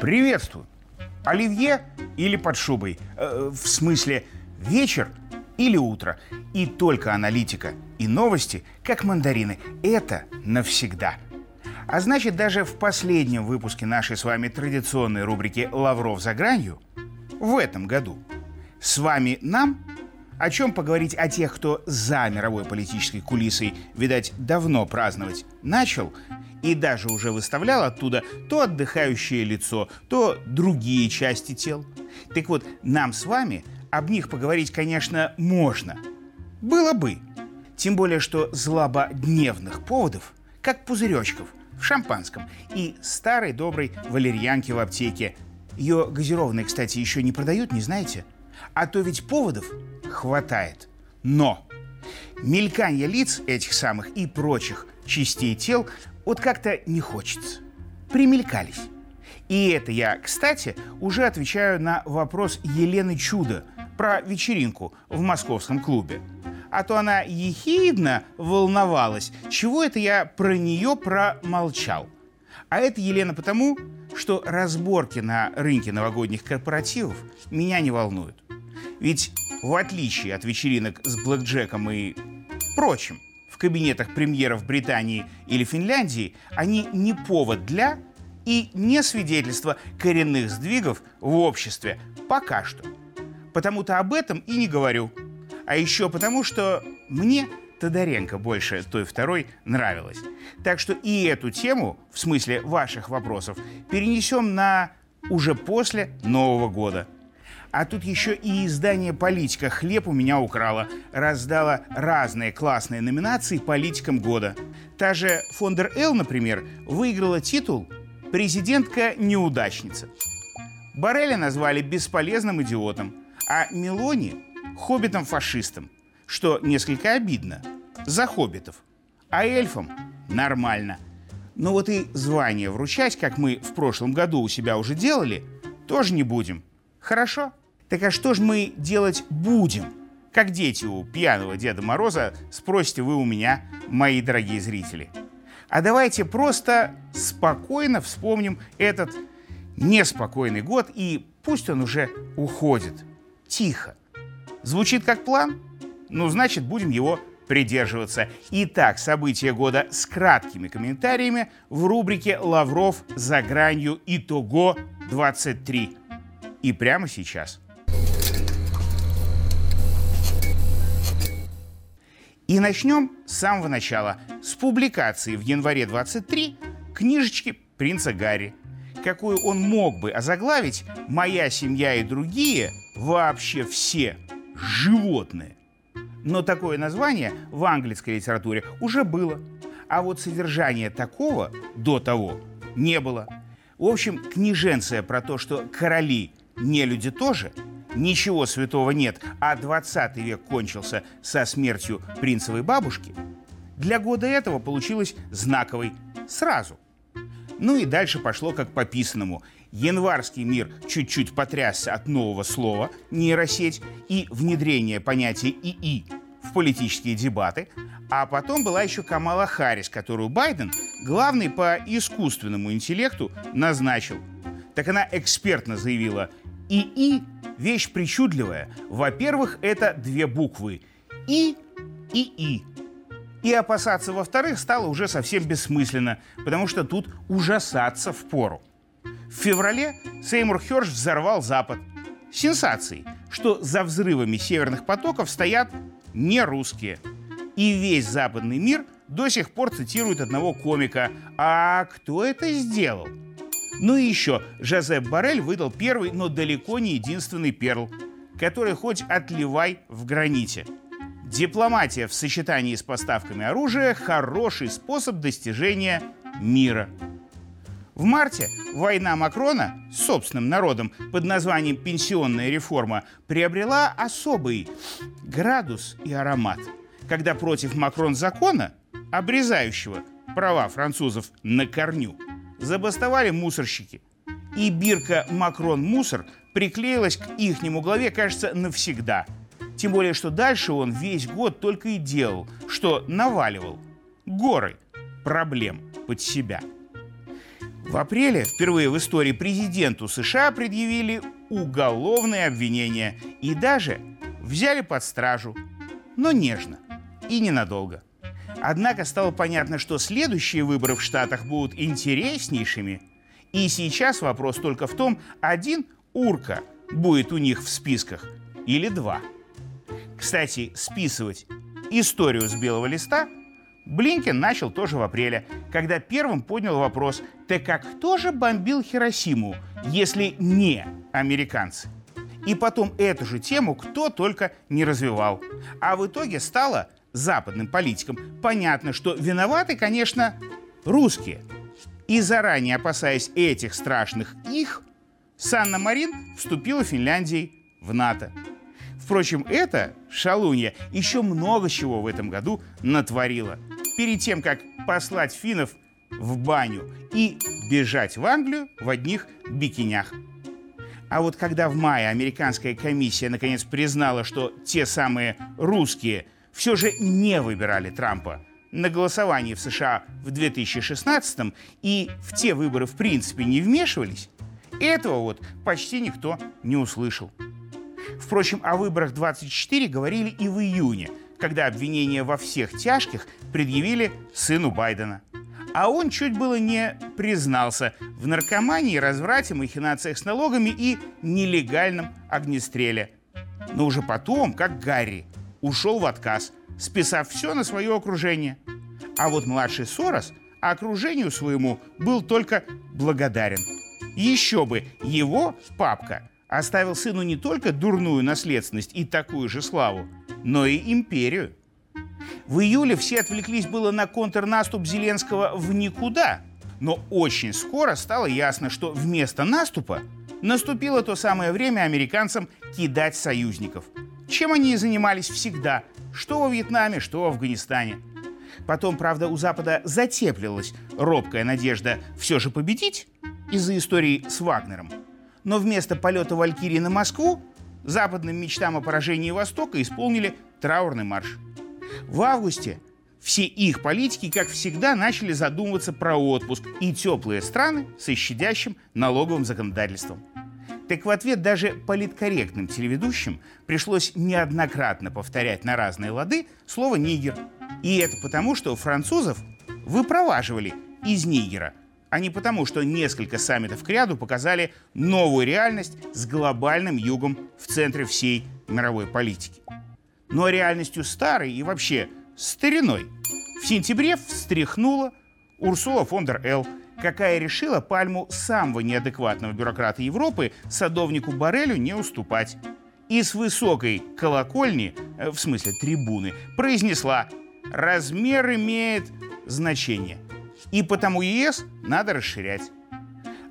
Приветствую. Оливье или под шубой? Э, в смысле, вечер или утро. И только аналитика и новости, как мандарины. Это навсегда. А значит, даже в последнем выпуске нашей с вами традиционной рубрики «Лавров за гранью» в этом году с вами нам о чем поговорить о тех, кто за мировой политической кулисой, видать, давно праздновать начал и даже уже выставлял оттуда то отдыхающее лицо, то другие части тел. Так вот, нам с вами об них поговорить, конечно, можно. Было бы. Тем более, что злободневных поводов, как пузыречков в шампанском и старой доброй валерьянки в аптеке. Ее газированные, кстати, еще не продают, не знаете? А то ведь поводов хватает. Но мелькание лиц этих самых и прочих частей тел вот как-то не хочется. Примелькались. И это я, кстати, уже отвечаю на вопрос Елены Чудо про вечеринку в московском клубе. А то она ехидно волновалась, чего это я про нее промолчал. А это Елена потому, что разборки на рынке новогодних корпоративов меня не волнуют. Ведь в отличие от вечеринок с блэкджеком и прочим, в кабинетах премьеров Британии или Финляндии они не повод для и не свидетельство коренных сдвигов в обществе пока что. Потому-то об этом и не говорю. А еще потому, что мне Тодоренко больше той второй нравилось. Так что и эту тему, в смысле ваших вопросов, перенесем на уже после Нового года. А тут еще и издание «Политика» хлеб у меня украла. Раздала разные классные номинации политикам года. Та же Фондер Эл, например, выиграла титул «Президентка-неудачница». Барреля назвали бесполезным идиотом, а Мелони – хоббитом-фашистом, что несколько обидно. За хоббитов. А эльфам – нормально. Но вот и звание вручать, как мы в прошлом году у себя уже делали, тоже не будем. Хорошо? Так а что же мы делать будем? Как дети у пьяного Деда Мороза, спросите вы у меня, мои дорогие зрители. А давайте просто спокойно вспомним этот неспокойный год, и пусть он уже уходит. Тихо. Звучит как план? Ну, значит, будем его придерживаться. Итак, события года с краткими комментариями в рубрике «Лавров за гранью итого 23». И прямо сейчас. И начнем с самого начала, с публикации в январе 23 книжечки принца Гарри, какую он мог бы озаглавить «Моя семья и другие, вообще все животные». Но такое название в английской литературе уже было. А вот содержание такого до того не было. В общем, книженция про то, что короли не люди тоже – ничего святого нет, а 20 век кончился со смертью принцевой бабушки, для года этого получилось знаковой сразу. Ну и дальше пошло как по писанному. Январский мир чуть-чуть потрясся от нового слова «нейросеть» и внедрение понятия ИИ в политические дебаты, а потом была еще Камала Харрис, которую Байден, главный по искусственному интеллекту, назначил. Так она экспертно заявила, ИИ вещь причудливая. Во-первых, это две буквы «и» и «и». И опасаться, во-вторых, стало уже совсем бессмысленно, потому что тут ужасаться в пору. В феврале Сеймур Хёрш взорвал Запад. Сенсацией, что за взрывами северных потоков стоят не русские. И весь западный мир до сих пор цитирует одного комика. А кто это сделал? Ну и еще, Жозеп Барель выдал первый, но далеко не единственный перл, который хоть отливай в граните. Дипломатия в сочетании с поставками оружия – хороший способ достижения мира. В марте война Макрона с собственным народом под названием «Пенсионная реформа» приобрела особый градус и аромат, когда против Макрон закона, обрезающего права французов на корню – забастовали мусорщики. И бирка «Макрон мусор» приклеилась к ихнему главе, кажется, навсегда. Тем более, что дальше он весь год только и делал, что наваливал горы проблем под себя. В апреле впервые в истории президенту США предъявили уголовные обвинения и даже взяли под стражу, но нежно и ненадолго. Однако стало понятно, что следующие выборы в Штатах будут интереснейшими. И сейчас вопрос только в том, один урка будет у них в списках или два. Кстати, списывать историю с белого листа Блинкен начал тоже в апреле, когда первым поднял вопрос, так как кто же бомбил Хиросиму, если не американцы? И потом эту же тему кто только не развивал. А в итоге стало западным политикам понятно, что виноваты, конечно, русские. И заранее опасаясь этих страшных «их», Санна Марин вступила Финляндией в НАТО. Впрочем, эта шалунья еще много чего в этом году натворила. Перед тем, как послать финнов в баню и бежать в Англию в одних бикинях. А вот когда в мае американская комиссия наконец признала, что те самые русские все же не выбирали Трампа на голосовании в США в 2016 и в те выборы в принципе не вмешивались, этого вот почти никто не услышал. Впрочем, о выборах 24 говорили и в июне, когда обвинения во всех тяжких предъявили сыну Байдена. А он чуть было не признался в наркомании, разврате, махинациях с налогами и нелегальном огнестреле. Но уже потом, как Гарри, ушел в отказ, списав все на свое окружение. А вот младший Сорос окружению своему был только благодарен. Еще бы, его папка оставил сыну не только дурную наследственность и такую же славу, но и империю. В июле все отвлеклись было на контрнаступ Зеленского в никуда, но очень скоро стало ясно, что вместо наступа наступило то самое время американцам кидать союзников. Чем они и занимались всегда, что во Вьетнаме, что в Афганистане. Потом, правда, у Запада затеплилась робкая надежда все же победить из-за истории с Вагнером – но вместо полета Валькирии на Москву западным мечтам о поражении Востока исполнили траурный марш. В августе все их политики, как всегда, начали задумываться про отпуск и теплые страны с щадящим налоговым законодательством. Так в ответ даже политкорректным телеведущим пришлось неоднократно повторять на разные лады слово «нигер». И это потому, что французов выпроваживали из Нигера – а не потому, что несколько саммитов к ряду показали новую реальность с глобальным югом в центре всей мировой политики. Но реальностью старой и вообще стариной в сентябре встряхнула Урсула фон дер Эл, какая решила пальму самого неадекватного бюрократа Европы садовнику Барелю не уступать. И с высокой колокольни, э, в смысле трибуны, произнесла «размер имеет значение». И потому ЕС надо расширять.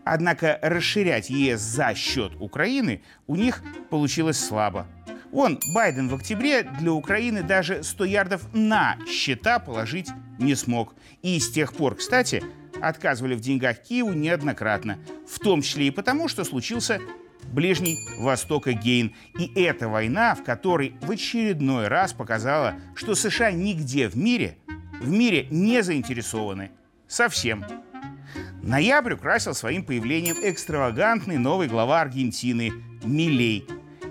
Однако расширять ЕС за счет Украины у них получилось слабо. Вон, Байден в октябре для Украины даже 100 ярдов на счета положить не смог. И с тех пор, кстати, отказывали в деньгах Киеву неоднократно. В том числе и потому, что случился Ближний Восток и Гейн. И эта война, в которой в очередной раз показала, что США нигде в мире, в мире не заинтересованы – Совсем. Ноябрь украсил своим появлением экстравагантный новый глава Аргентины Милей,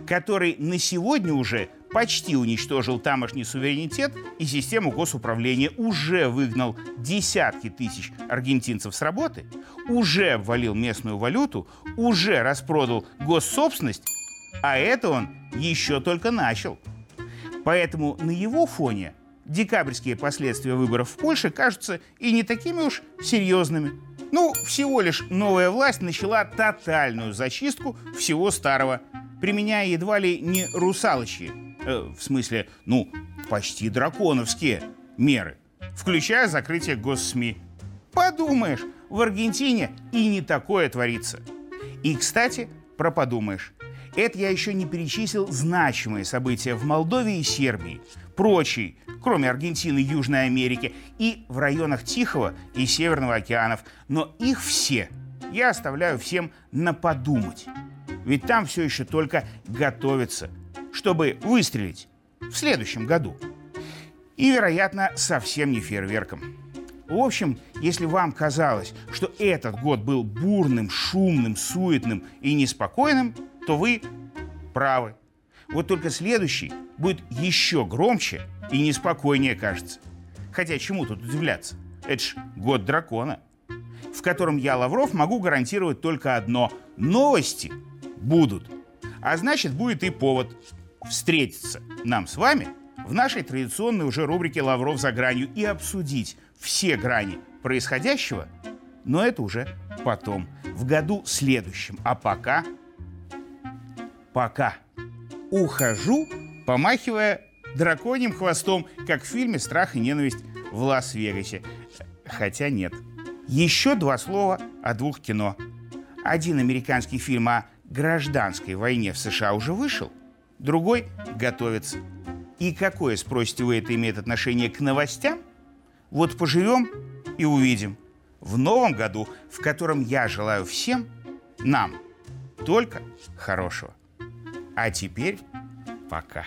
который на сегодня уже почти уничтожил тамошний суверенитет и систему госуправления, уже выгнал десятки тысяч аргентинцев с работы, уже обвалил местную валюту, уже распродал госсобственность, а это он еще только начал. Поэтому на его фоне декабрьские последствия выборов в Польше кажутся и не такими уж серьезными. Ну, всего лишь новая власть начала тотальную зачистку всего старого, применяя едва ли не русалочьи, э, в смысле, ну, почти драконовские меры, включая закрытие госсми. Подумаешь, в Аргентине и не такое творится. И, кстати, про подумаешь. Это я еще не перечислил значимые события в Молдове и Сербии, прочей, кроме Аргентины Южной Америки, и в районах Тихого и Северного океанов. Но их все я оставляю всем на подумать. Ведь там все еще только готовится, чтобы выстрелить в следующем году. И, вероятно, совсем не фейерверком. В общем, если вам казалось, что этот год был бурным, шумным, суетным и неспокойным, то вы правы. Вот только следующий будет еще громче и неспокойнее, кажется. Хотя чему тут удивляться? Это ж год дракона, в котором я, Лавров, могу гарантировать только одно. Новости будут. А значит, будет и повод встретиться нам с вами в нашей традиционной уже рубрике «Лавров за гранью» и обсудить все грани происходящего, но это уже потом, в году следующем. А пока, пока ухожу, помахивая драконьим хвостом, как в фильме «Страх и ненависть в Лас-Вегасе». Хотя нет. Еще два слова о двух кино. Один американский фильм о гражданской войне в США уже вышел, другой готовится. И какое, спросите вы, это имеет отношение к новостям? Вот поживем и увидим. В новом году, в котором я желаю всем, нам, только хорошего. А теперь пока.